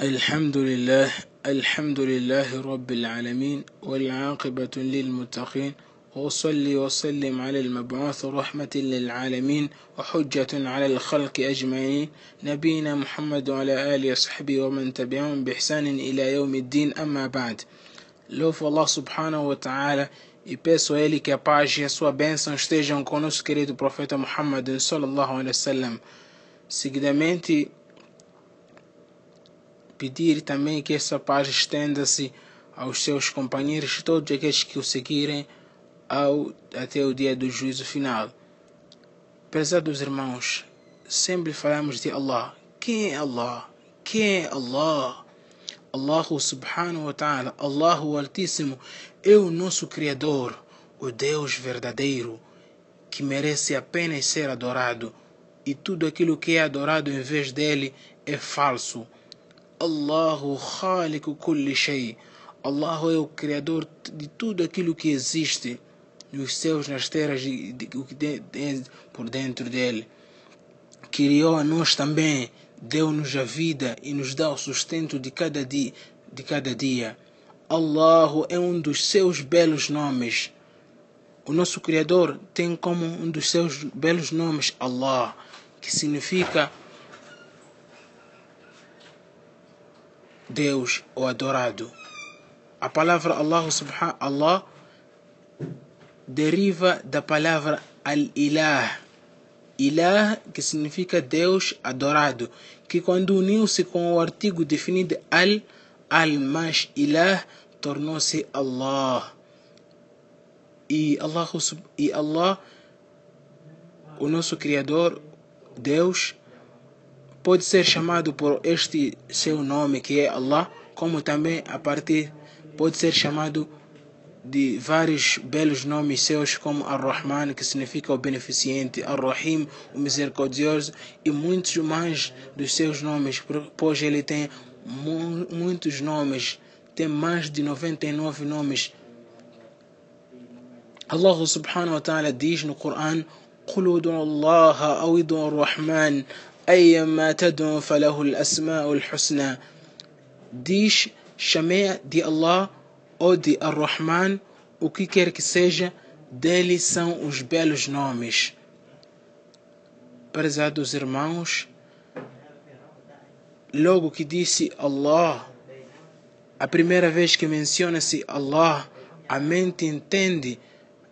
الحمد لله الحمد لله رب العالمين والعاقبة للمتقين وأصلي وسلم على المبعوث رحمة للعالمين وحجة على الخلق أجمعين نبينا محمد وعلى آله وصحبه ومن تبعهم بإحسان إلى يوم الدين أما بعد Louvo Allah subhanahu wa ta'ala e peço a Ele que a paz e a sua bênção estejam querido profeta Muhammad sallallahu alaihi. Seguidamente, pedir também que essa paz estenda-se aos seus companheiros, todos aqueles que o seguirem ao, até o dia do juízo final. Prezados irmãos, sempre falamos de Allah. Quem é Allah? Quem é Allah? Allah subhanahu wa ta'ala, Allah o Altíssimo, é o nosso Criador, o Deus verdadeiro, que merece apenas ser adorado, e tudo aquilo que é adorado em vez dele é falso. Allahu kulli shay. Allah é o Criador de tudo aquilo que existe nos céus, nas terras e o que por dentro dele. Criou a nós também, deu-nos a vida e nos dá o sustento de cada dia. De cada dia. É um dos seus belos nomes. O nosso Criador tem como um dos seus belos nomes Allah, que significa Deus ou adorado. A palavra Allah subhanahu Allah deriva da palavra al-ilah. Ilah, que significa Deus adorado, que quando uniu-se com o artigo definido al, al mais ilah, tornou-se Allah. E Allah, e Allah, o nosso Criador, Deus, pode ser chamado por este seu nome que é Allah, como também a partir pode ser chamado de vários belos nomes seus como Ar-Rahman, que significa o beneficente, Ar-Rahim, o misericordioso, e muitos mais dos seus nomes, pois ele tem mu muitos nomes, tem mais de 99 nomes. Allah subhanahu wa ta'ala diz no Coran: قل ادعوا الله أو ادعوا الرحمن Aiyama tadun falahul asma'ul husna. Diz, chamei de Allah ou de Ar-Rahman, o que quer que seja, dele são os belos nomes. Prezados irmãos, logo que disse Allah, a primeira vez que menciona-se Allah, a mente entende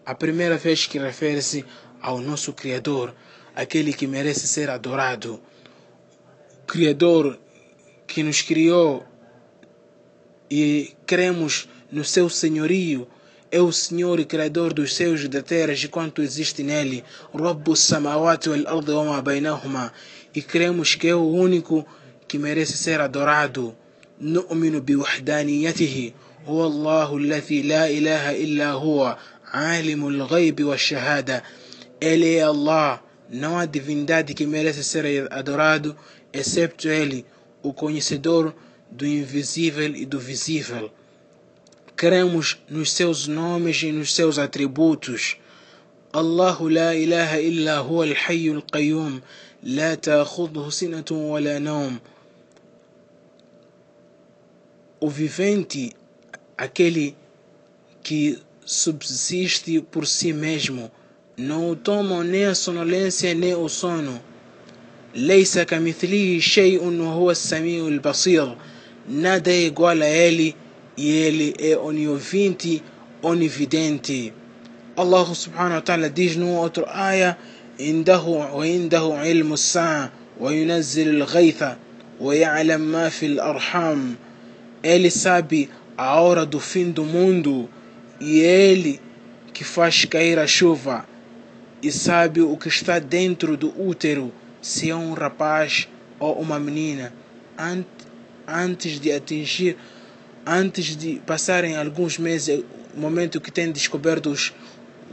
a primeira vez que refere-se ao nosso Criador aquele que merece ser adorado. Criador que nos criou e cremos no seu senhorio, é o Senhor e Criador dos céus e da terra e quanto existe nele, Rabbu samawati wal ardi wa ma bainahuma, e cremos que é o único que merece ser adorado. نؤمن بوحدانيته هو الله الذي لا إله إلا هو عالم الغيب والشهادة ele é Allah, não há divindade que merece ser adorado, excepto Ele, o conhecedor do invisível e do visível. Cremos nos seus nomes e nos seus atributos. الله لا إله إلا هو الحي القيوم لا تأخذه سنة ولا نوم O vivente, aquele que subsiste por si mesmo, não tomam nem a sonolência nem o sono. ليس كمثله شيء وهو السميع البصير nada é igual a ele e ele é oniovinte, onividente. Allah subhanahu wa ta'ala diz no outro aya عنده وعنده علم الساعة وينزل الغيث ويعلم ما في الأرحام Ele sabe a hora do fim do mundo e ele que faz cair a chuva e sabe o que está dentro do útero, se é um rapaz ou uma menina, antes de atingir, antes de passarem alguns meses, momento que têm descoberto os,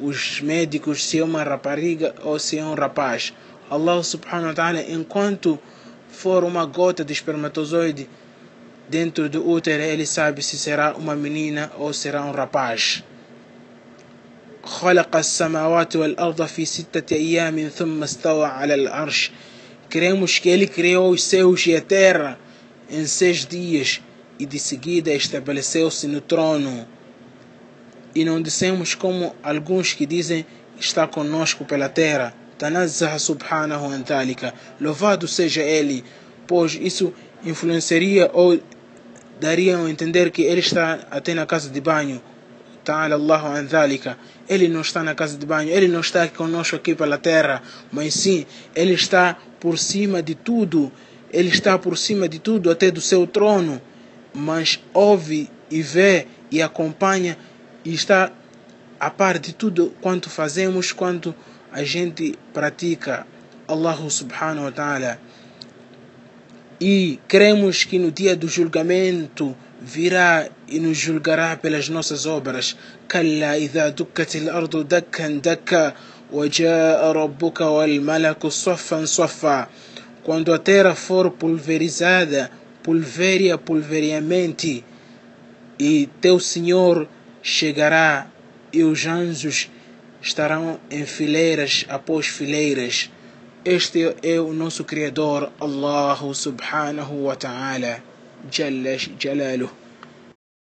os médicos se é uma rapariga ou se é um rapaz. Allah subhanahu wa ta'ala, enquanto for uma gota de espermatozoide dentro do útero, ele sabe se será uma menina ou será um rapaz. خلق السماوات والأرض في ستة أيام ثم استوى على العرش Cremos que Ele criou os céus e a terra em seis dias e de seguida estabeleceu-se no trono. E não dissemos como alguns que dizem está conosco pela terra. Tanazzaha subhanahu wa ta'ala. Louvado seja Ele, pois isso influenciaria ou daria a entender que Ele está até na casa de banho. Ta'ala Allahu an. Ele não está na casa de banho, Ele não está conosco aqui pela terra, mas sim, Ele está por cima de tudo. Ele está por cima de tudo, até do seu trono. Mas ouve e vê e acompanha e está a par de tudo quanto fazemos, quanto a gente pratica. Allahu subhanahu wa ta'ala. E cremos que no dia do julgamento virá e nos julgará pelas nossas obras. Kalla idha dukkatil ardu dakkan dakka, wajaa rabbuka wal malaku saffan saffa. Quando a terra for pulverizada, pulveria pulveriamente, e teu Senhor chegará e os anjos estarão em fileiras após fileiras. Este é o nosso Criador, Allah subhanahu wa ta'ala. جل جلاله.